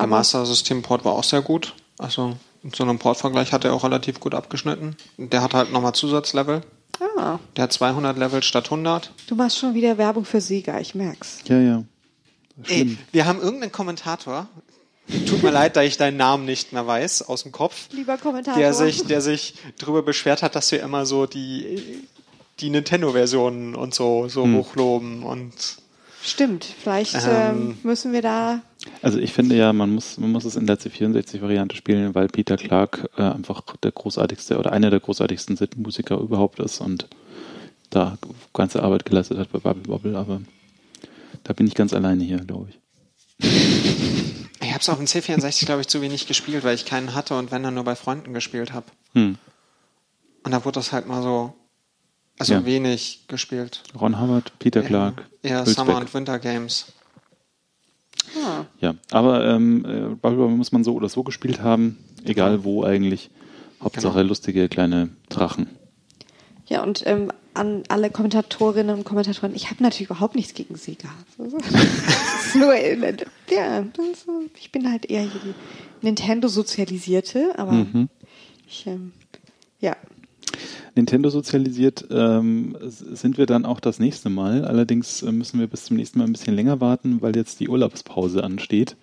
Speaker 3: Aber-
Speaker 1: Master System Port war auch sehr gut. Also in so einem Portvergleich hat er auch relativ gut abgeschnitten. Der hat halt nochmal Zusatzlevel.
Speaker 3: Ah,
Speaker 1: Der hat 200 Level statt 100.
Speaker 3: du machst schon wieder Werbung für Sega, ich merk's.
Speaker 2: ja, ja.
Speaker 1: Ey, wir haben irgendeinen Kommentator. Tut mir leid, da ich deinen Namen nicht mehr weiß aus dem Kopf.
Speaker 3: Lieber Kommentator.
Speaker 1: Der sich, der sich darüber beschwert hat, dass wir immer so die, die Nintendo-Versionen und so, so hochloben und
Speaker 3: Stimmt, vielleicht
Speaker 1: Ähm.
Speaker 3: ähm, müssen wir da.
Speaker 2: Also ich finde ja, man muss, man muss es in der C64-Variante spielen, weil Peter Clark äh, einfach der großartigste oder einer der großartigsten Musiker überhaupt ist und da ganze Arbeit geleistet hat bei Bubble Bobble, aber da bin ich ganz alleine hier, glaube ich.
Speaker 1: ich habe es auf dem C64, glaube ich, zu wenig gespielt, weil ich keinen hatte und wenn dann nur bei Freunden gespielt habe.
Speaker 2: Hm.
Speaker 1: Und da wurde das halt mal so, also
Speaker 2: Ja.
Speaker 1: wenig gespielt.
Speaker 2: Ron Hubbard, Peter Clark,
Speaker 1: Eher
Speaker 2: Hülsbeck.
Speaker 1: Summer und Winter Games.
Speaker 3: Ah,
Speaker 2: Ja, aber ähm, äh, Bubble Bobble muss man so oder so gespielt haben, egal wo eigentlich. Hauptsache
Speaker 1: Genau.
Speaker 2: lustige kleine Drachen.
Speaker 3: Ja, und ähm, an alle Kommentatorinnen und Kommentatoren, ich habe natürlich überhaupt nichts gegen Sega. Das ist nur, ja, ich bin halt eher die Nintendo-Sozialisierte, aber
Speaker 2: Mhm.
Speaker 3: ich, ähm, ja.
Speaker 2: Nintendo sozialisiert ähm, sind wir dann auch das nächste Mal. Allerdings äh, müssen wir bis zum nächsten Mal ein bisschen länger warten, weil jetzt die Urlaubspause ansteht.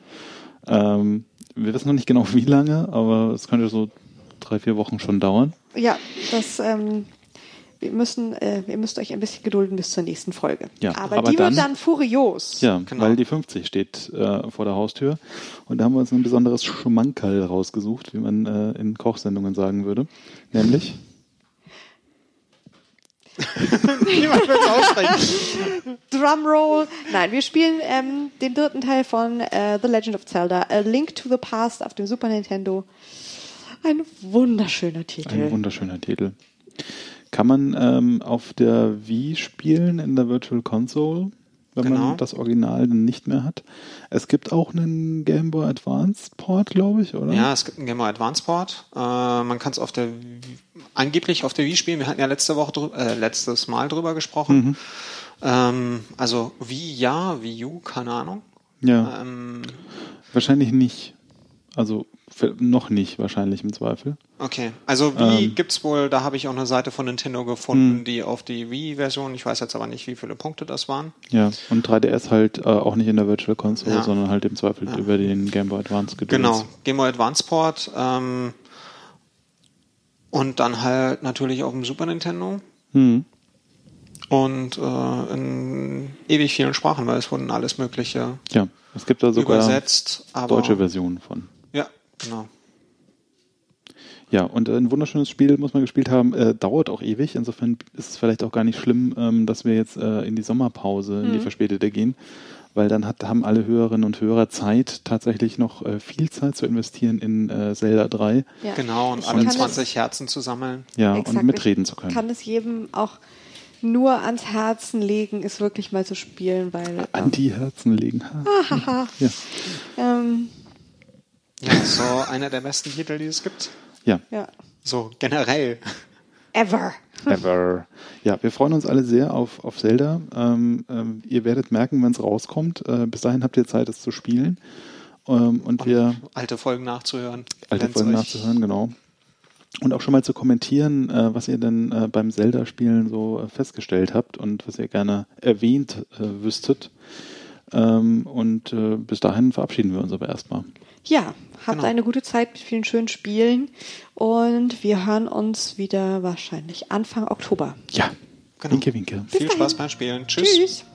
Speaker 2: Ähm, wir wissen noch nicht genau wie lange, aber es könnte so drei, vier Wochen schon dauern.
Speaker 3: Ja, das, ähm, wir müssen, äh, ihr müsst euch ein bisschen gedulden bis zur nächsten Folge.
Speaker 2: Ja,
Speaker 3: aber,
Speaker 2: aber
Speaker 3: die
Speaker 2: dann-
Speaker 3: wird dann furios.
Speaker 2: Ja,
Speaker 1: Genau.
Speaker 2: weil die 50 steht äh, vor der Haustür. Und da haben wir uns ein besonderes Schmankerl rausgesucht, wie man äh, in Kochsendungen sagen würde. Nämlich,
Speaker 1: Niemand will es aussprechen.
Speaker 3: Drumroll. Nein, wir spielen ähm, den dritten Teil von äh, The Legend of Zelda, A Link to the Past auf dem Super Nintendo. Ein wunderschöner Titel.
Speaker 2: ein wunderschöner Titel. Kann man ähm, auf der Wii spielen in der Virtual Console, wenn
Speaker 1: Genau.
Speaker 2: man das Original dann nicht mehr hat. Es gibt auch einen Game Boy Advance Port, glaube ich, oder?
Speaker 1: Ja, es gibt einen Game Boy Advance Port. Äh, man kann es auf der angeblich auf der Wii spielen. Wir hatten ja letzte Woche äh, letztes Mal drüber gesprochen. Ähm, also Wii ja, Wii U, keine Ahnung.
Speaker 2: ja.
Speaker 1: Ähm,
Speaker 2: Wahrscheinlich nicht. Also noch nicht, wahrscheinlich im Zweifel.
Speaker 1: okay, also Wii
Speaker 2: Ähm.
Speaker 1: gibt's wohl. Da habe ich auch eine Seite von Nintendo gefunden, die auf die Wii-Version. Ich weiß jetzt aber nicht, wie viele Punkte das waren.
Speaker 2: Ja, und 3DS halt äh, auch nicht in der Virtual Console,
Speaker 1: Ja.
Speaker 2: sondern halt im Zweifel über den Game Boy Advance gedöns.
Speaker 1: Genau, Game Boy Advance Port. Ähm, und dann halt natürlich auf dem Super Nintendo.
Speaker 2: Hm.
Speaker 1: Und äh, in ewig vielen Sprachen, weil es wurden alles Mögliche
Speaker 2: Ja, es gibt da sogar
Speaker 1: übersetzt. Aber,
Speaker 2: deutsche Versionen von.
Speaker 1: Ja, genau.
Speaker 2: Ja, und ein wunderschönes Spiel muss man gespielt haben, äh, dauert auch ewig. Insofern ist es vielleicht auch gar nicht schlimm, ähm, dass wir jetzt äh, in die Sommerpause, in die verspätete gehen, weil dann hat, haben alle Hörerinnen und Hörer Zeit, tatsächlich noch äh, viel Zeit zu investieren in äh, Zelda 3.
Speaker 3: Ja.
Speaker 1: Genau, und
Speaker 3: Ich
Speaker 1: alle
Speaker 3: kann
Speaker 1: 20 Herzen zu sammeln.
Speaker 2: Ja,
Speaker 3: Exakt.
Speaker 2: und mitreden zu
Speaker 3: Ich
Speaker 2: können.
Speaker 3: kann es jedem auch nur ans Herzen legen, es wirklich mal zu spielen, weil
Speaker 2: An die Herzen legen. Ha. ja.
Speaker 3: ähm,
Speaker 1: Ja, so einer der besten Titel, die es gibt.
Speaker 2: ja.
Speaker 3: ja,
Speaker 1: So generell.
Speaker 3: ever.
Speaker 2: Ever. Ja, wir freuen uns alle sehr auf, auf Zelda. Ähm, ähm, ihr werdet merken, wenn es rauskommt. Äh, bis dahin habt ihr Zeit, es zu spielen. Ähm, und wir
Speaker 1: Alte Folgen nachzuhören.
Speaker 2: alte Folgen
Speaker 1: euch-
Speaker 2: nachzuhören, genau. Und auch schon mal zu kommentieren, äh, was ihr denn äh, beim Zelda-Spielen so äh, festgestellt habt und was ihr gerne erwähnt äh, wüsstet. Ähm, und äh, bis dahin verabschieden wir uns aber erstmal.
Speaker 3: Ja, habt
Speaker 1: Genau.
Speaker 3: eine gute Zeit mit vielen schönen Spielen und wir hören uns wieder wahrscheinlich Anfang Oktober.
Speaker 2: Ja,
Speaker 1: Genau.
Speaker 2: winke, winke.
Speaker 1: Viel Spaß beim Spielen. Tschüss.
Speaker 3: Tschüss.